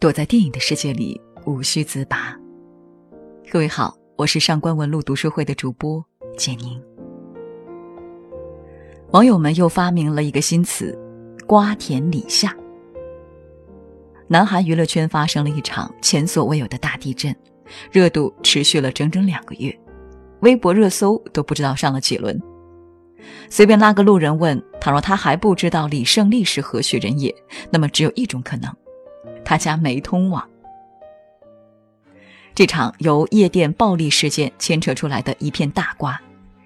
躲在电影的世界里无需自拔。各位好，我是上官文露读书会的主播简宁。网友们又发明了一个新词“瓜田李下”。南韩娱乐圈发生了一场前所未有的大地震，热度持续了整整两个月，微博热搜都不知道上了几轮。随便拉个路人问，倘若他还不知道李胜利是何许人也，那么只有一种可能，他家没通网。这场由夜店暴力事件牵扯出来的一片大瓜，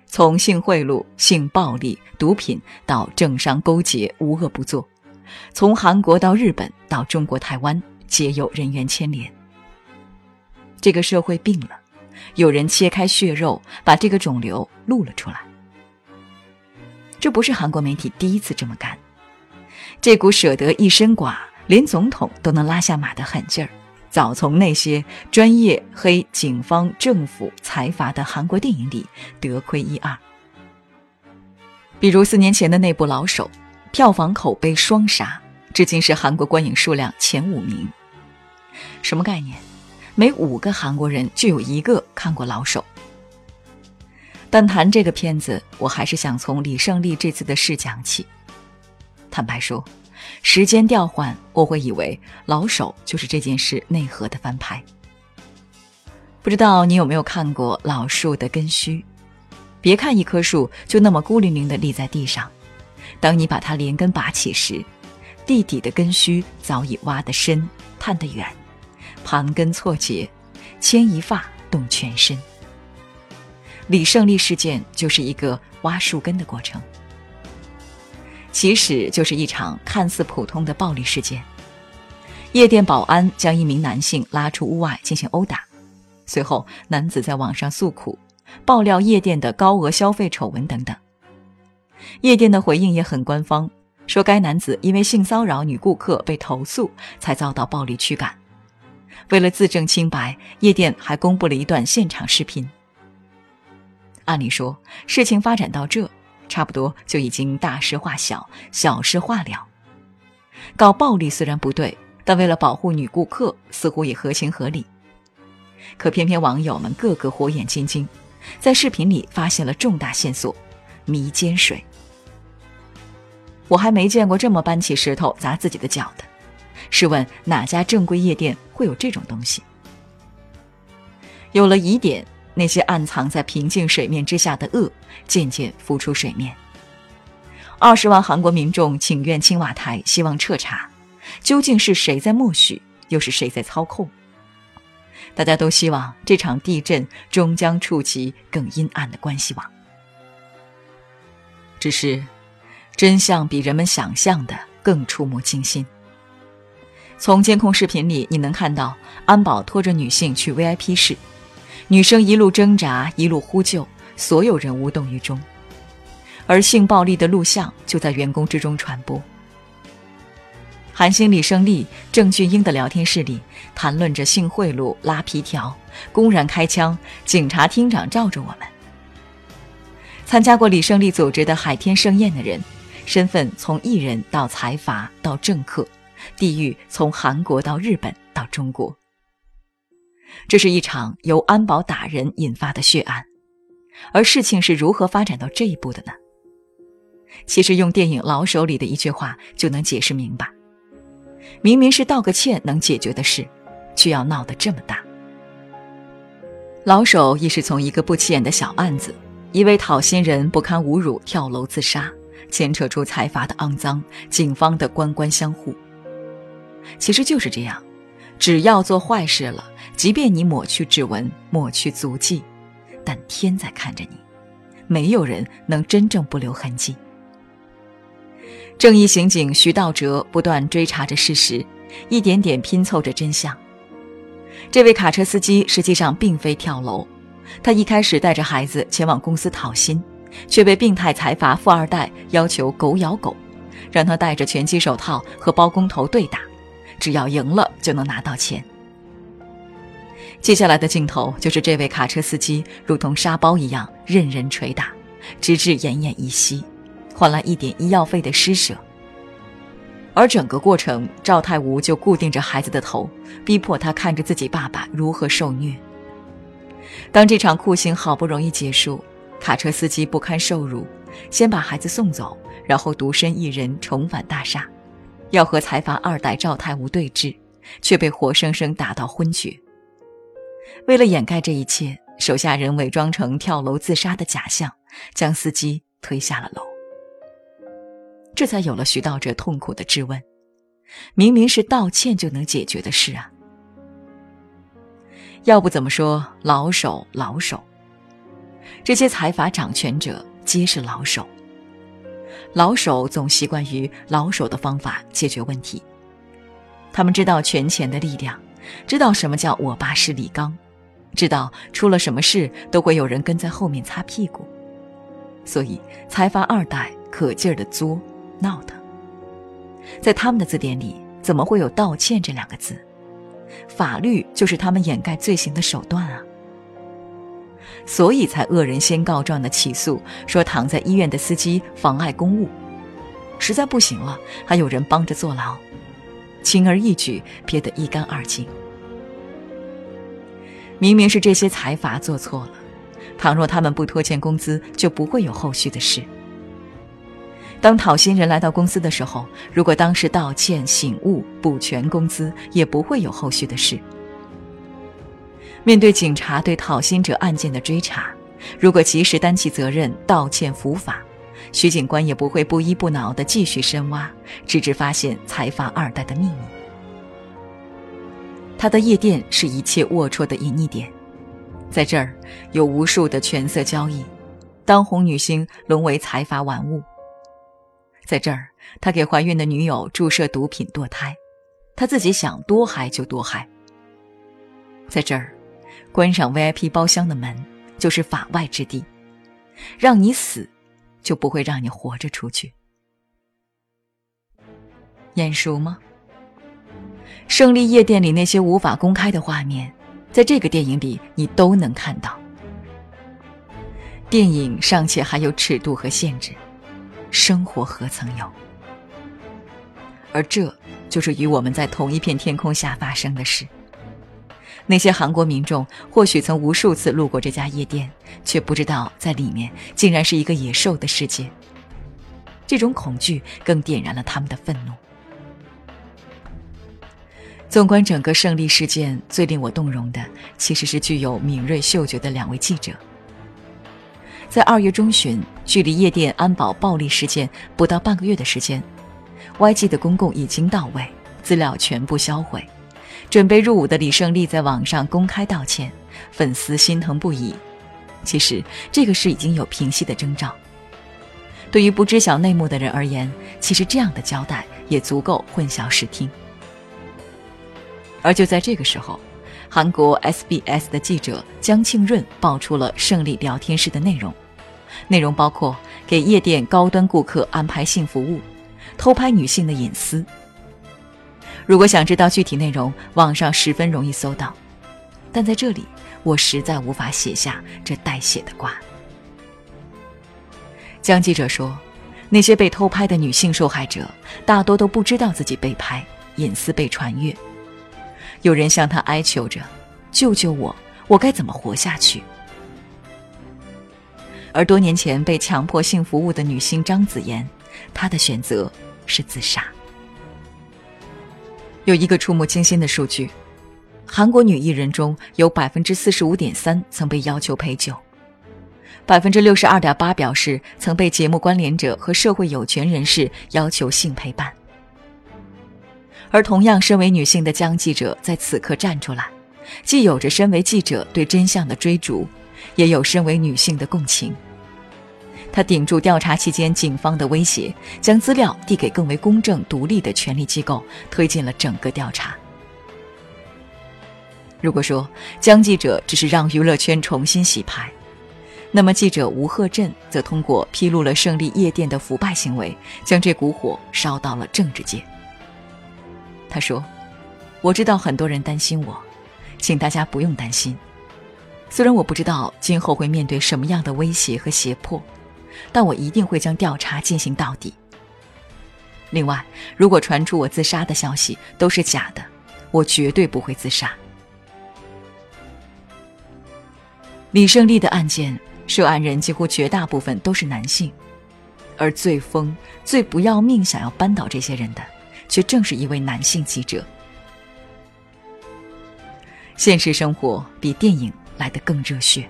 从性贿赂、性暴力、毒品到政商勾结，无恶不作。从韩国到日本到中国台湾，皆有人员牵连。这个社会病了，有人切开血肉，把这个肿瘤露了出来。这不是韩国媒体第一次这么干，这股舍得一身剐，连总统都能拉下马的狠劲儿，早从那些专业黑警方、政府、财阀的韩国电影里得窥一二。比如四年前的那部《老手》。票房口碑双杀，至今是韩国观影数量前五名。什么概念？每五个韩国人就有一个看过《老手》。但谈这个片子，我还是想从李胜利这次的事讲起。坦白说，时间调换，我会以为《老手》就是这件事内核的翻拍。不知道你有没有看过老树的根须？别看一棵树就那么孤零零的立在地上。当你把它连根拔起时，地底的根须早已挖得深、探得远，盘根错节，牵一发动全身。李胜利事件就是一个挖树根的过程。其实就是一场看似普通的暴力事件，夜店保安将一名男性拉出屋外进行殴打，随后男子在网上诉苦，爆料夜店的高额消费丑闻等等。夜店的回应也很官方，说该男子因为性骚扰女顾客被投诉，才遭到暴力驱赶。为了自证清白，夜店还公布了一段现场视频。按理说，事情发展到这，差不多就已经大事化小，小事化了。搞暴力虽然不对，但为了保护女顾客，似乎也合情合理。可偏偏网友们个个火眼金睛，在视频里发现了重大线索——迷奸水。我还没见过这么搬起石头砸自己的脚的。试问哪家正规夜店会有这种东西？有了疑点，那些暗藏在平静水面之下的恶渐渐浮出水面。二十万韩国民众请愿青瓦台，希望彻查，究竟是谁在默许，又是谁在操控？大家都希望这场地震终将触及更阴暗的关系网。只是。真相比人们想象的更触目惊心。从监控视频里，你能看到安保拖着女性去 VIP 室，女生一路挣扎，一路呼救，所有人无动于衷。而性暴力的录像就在员工之中传播。韩星李胜利、郑俊英的聊天室里，谈论着性贿赂、拉皮条，公然开枪，警察厅长罩着我们。参加过李胜利组织的海天盛宴的人。身份从艺人到财阀到政客，地域从韩国到日本到中国。这是一场由安保打人引发的血案，而事情是如何发展到这一步的呢？其实用电影《老手》里的一句话就能解释明白：明明是道个歉能解决的事，却要闹得这么大。老手亦是从一个不起眼的小案子，一位讨薪人不堪侮辱跳楼自杀。牵扯出财阀的肮脏，警方的官官相护。其实就是这样，只要做坏事了，即便你抹去指纹、抹去足迹，但天在看着你，没有人能真正不留痕迹。正义刑警徐道哲不断追查着事实，一点点拼凑着真相。这位卡车司机实际上并非跳楼，他一开始带着孩子前往公司讨薪。却被病态财阀富二代要求狗咬狗，让他戴着拳击手套和包工头对打，只要赢了就能拿到钱。接下来的镜头就是这位卡车司机如同沙包一样任人捶打，直至奄奄一息，换来一点医药费的施舍。而整个过程，赵太武就固定着孩子的头，逼迫他看着自己爸爸如何受虐。当这场酷刑好不容易结束，卡车司机不堪受辱，先把孩子送走，然后独身一人重返大厦，要和财阀二代赵太武对峙，却被活生生打到昏厥。为了掩盖这一切，手下人伪装成跳楼自杀的假象，将司机推下了楼。这才有了徐道者痛苦的质问：明明是道歉就能解决的事啊！要不怎么说老手老手？这些财阀掌权者皆是老手。老手总习惯于老手的方法解决问题。他们知道权钱的力量，知道什么叫我爸是李刚，知道出了什么事都会有人跟在后面擦屁股，所以财阀二代可劲儿的作。闹腾，在他们的字典里，怎么会有道歉这两个字？法律就是他们掩盖罪行的手段啊！所以才恶人先告状的起诉，说躺在医院的司机妨碍公务，实在不行了，还有人帮着坐牢，轻而易举，撇得一干二净。明明是这些财阀做错了，倘若他们不拖欠工资，就不会有后续的事。当讨薪人来到公司的时候，如果当时道歉、醒悟、补全工资，也不会有后续的事。面对警察对讨薪者案件的追查，如果及时担起责任、道歉伏法，徐警官也不会不依不挠地继续深挖，直至发现财阀二代的秘密。他的夜店是一切龌龊的隐匿点，在这儿有无数的权色交易，当红女星沦为财阀玩物。在这儿，他给怀孕的女友注射毒品堕胎，他自己想多嗨就多嗨。在这儿，关上 VIP 包厢的门就是法外之地，让你死，就不会让你活着出去。眼熟吗？胜利夜店里那些无法公开的画面，在这个电影里你都能看到。电影尚且还有尺度和限制。生活何曾有？而这就是与我们在同一片天空下发生的事。那些韩国民众或许曾无数次路过这家夜店，却不知道在里面竟然是一个野兽的世界。这种恐惧更点燃了他们的愤怒。纵观整个胜利事件，最令我动容的其实是具有敏锐嗅觉的两位记者。在二月中旬，距离夜店安保暴力事件不到半个月的时间，YG 的公共已经到位，资料全部销毁。准备入伍的李胜利在网上公开道歉，粉丝心疼不已。其实这个事已经有平息的征兆。对于不知晓内幕的人而言，其实这样的交代也足够混淆视听。而就在这个时候，韩国 SBS 的记者姜庆润爆出了胜利聊天室的内容，内容包括给夜店高端顾客安排性服务、偷拍女性的隐私。如果想知道具体内容，网上十分容易搜到，但在这里我实在无法写下这带血的瓜。江记者说，那些被偷拍的女性受害者大多都不知道自己被拍，隐私被传阅。有人向他哀求着：“救救我，我该怎么活下去？”而多年前被强迫性服务的女星张子妍，她的选择是自杀。有一个触目惊心的数据：韩国女艺人中有百分之四十五点三曾被要求陪酒，百分之六十二点八表示曾被节目关联者和社会有权人士要求性陪伴。而同样身为女性的江记者在此刻站出来，既有着身为记者对真相的追逐，也有身为女性的共情。他顶住调查期间警方的威胁，将资料递给更为公正独立的权力机构，推进了整个调查。如果说江记者只是让娱乐圈重新洗牌，那么记者吴鹤镇则通过披露了胜利夜店的腐败行为，将这股火烧到了政治界。他说：“我知道很多人担心我，请大家不用担心。虽然我不知道今后会面对什么样的威胁和胁迫，但我一定会将调查进行到底。另外，如果传出我自杀的消息都是假的，我绝对不会自杀。李胜利的案件，涉案人几乎绝大部分都是男性，而最疯、最不要命想要扳倒这些人的，却正是一位男性记者。现实生活比电影来得更热血。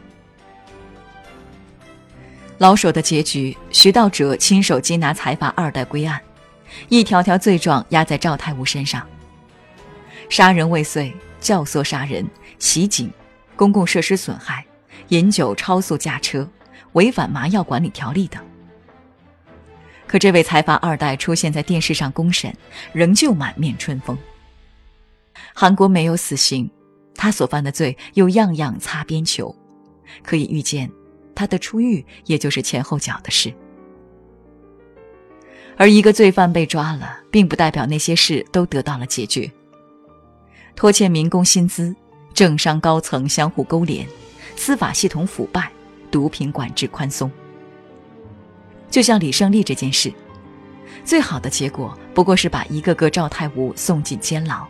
老手的结局，徐道哲亲手缉拿财阀二代归案，一条条罪状压在赵太武身上：杀人未遂、教唆杀人、袭警、公共设施损害、饮酒超速驾车、违反麻药管理条例等。可这位财阀二代出现在电视上公审，仍旧满面春风。韩国没有死刑。他所犯的罪又样样擦边球，可以预见，他的出狱也就是前后脚的事。而一个罪犯被抓了，并不代表那些事都得到了解决。拖欠民工薪资，政商高层相互勾连，司法系统腐败，毒品管制宽松。就像李胜利这件事，最好的结果不过是把一个个赵太武送进监牢。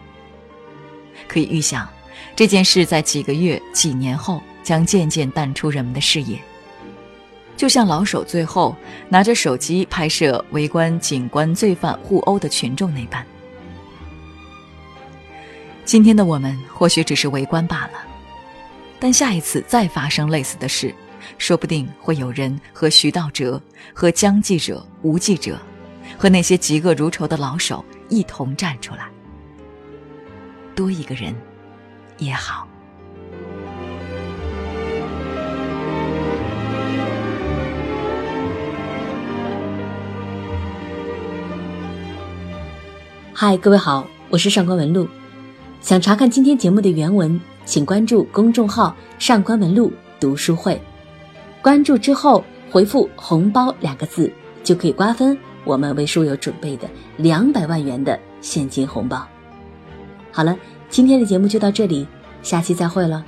可以预想。这件事在几个月、几年后将渐渐淡出人们的视野，就像老手最后拿着手机拍摄围观警官罪犯互殴的群众那般。今天的我们或许只是围观罢了，但下一次再发生类似的事，说不定会有人和徐道哲、和江记者、吴记者，和那些嫉恶如仇的老手一同站出来，多一个人。也好。嗨，各位好，我是上官文露。想查看今天节目的原文，请关注公众号“上官文露读书会”。关注之后回复“红包”两个字，就可以瓜分我们为书友准备的两百万元的现金红包。好了。今天的节目就到这里，下期再会了。